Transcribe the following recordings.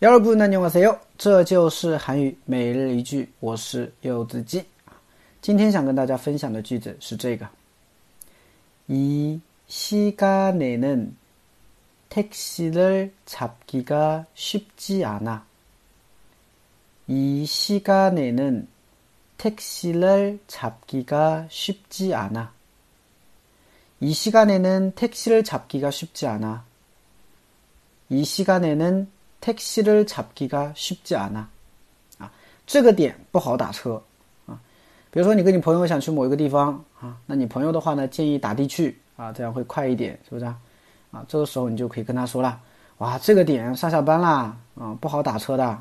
여러분안녕하세요，这就是韩语每日一句，我是柚子鸡。今天想跟大家分享的句子是这个：이시간에는택시를잡기가쉽지않아이시간에는택시를잡기가쉽지않아이시간에는택시를잡기가쉽지않아이시간에는 taxi를 잡기가 쉽지 않아， 啊，这个点不好打车啊。比如说你跟你朋友想去某一个地方啊，那你朋友的话呢，建议打的去啊，这样会快一点，是不是啊？啊，这个时候你就可以跟他说了，哇，这个点上下班啦，啊，不好打车的。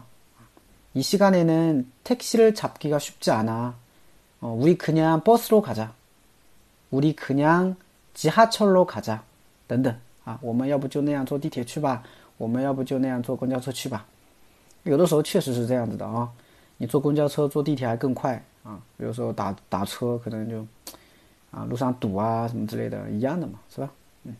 이시간에는택시를잡기가쉽지않아어우리그냥버스로가자우리그냥지하철로가자等等啊，我们要不就那样坐地铁去吧。 我们要不就那样坐公交车去吧？有的时候确实是这样子的啊，你坐公交车、坐地铁还更快啊。有时候打打车可能就啊路上堵啊什么之类的，一样的嘛，是吧？嗯，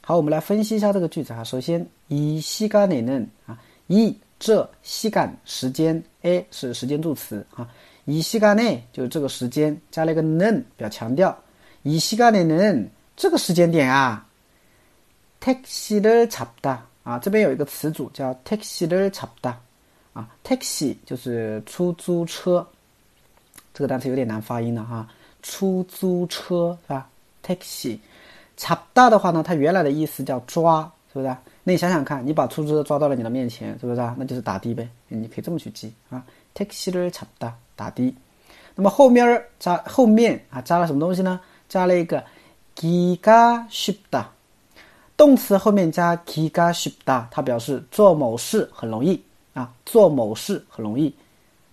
好，我们来分析一下这个句子哈。首先，以西干内嫩啊，以这西干时间，a 是时间助词啊，以西干内就是这个时间加了一个嫩，表强调。以西干内嫩这个时间点啊，taxi 的差不多。啊，这边有一个词组叫 taxi 的差不多啊，taxi 就是出租车，这个单词有点难发音了哈、啊，出租车是吧？taxi 差不多的话呢，它原来的意思叫抓，是不是？那你想想看，你把出租车抓到了你的面前，是不是？那就是打的呗，你可以这么去记啊，taxi 的差不多打的。那么后面加后面啊加了什么东西呢？加了一个 giga 쉽 다。 动词后面加기가쉽 다， 它表示做某事很容易啊，做某事很容易。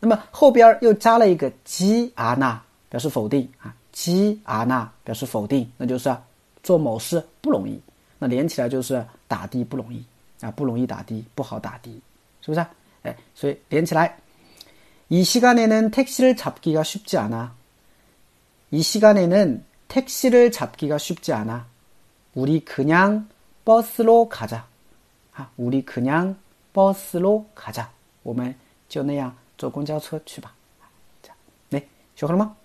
那么后边又加了一个기아 나， 表示否定啊，기아나表示否定，那就是做某事不容易。那连起来就是打的不容易啊，不容易打的，不好打的，是不是？哎，所以连起来，이시간에는택시를잡기가쉽지않아이시간에는택시를잡기가쉽지않아우리그냥 버스로가 자， 啊，우리그냥버스로가 자， 我们就那样坐公交车去吧。这样，来，学会了吗？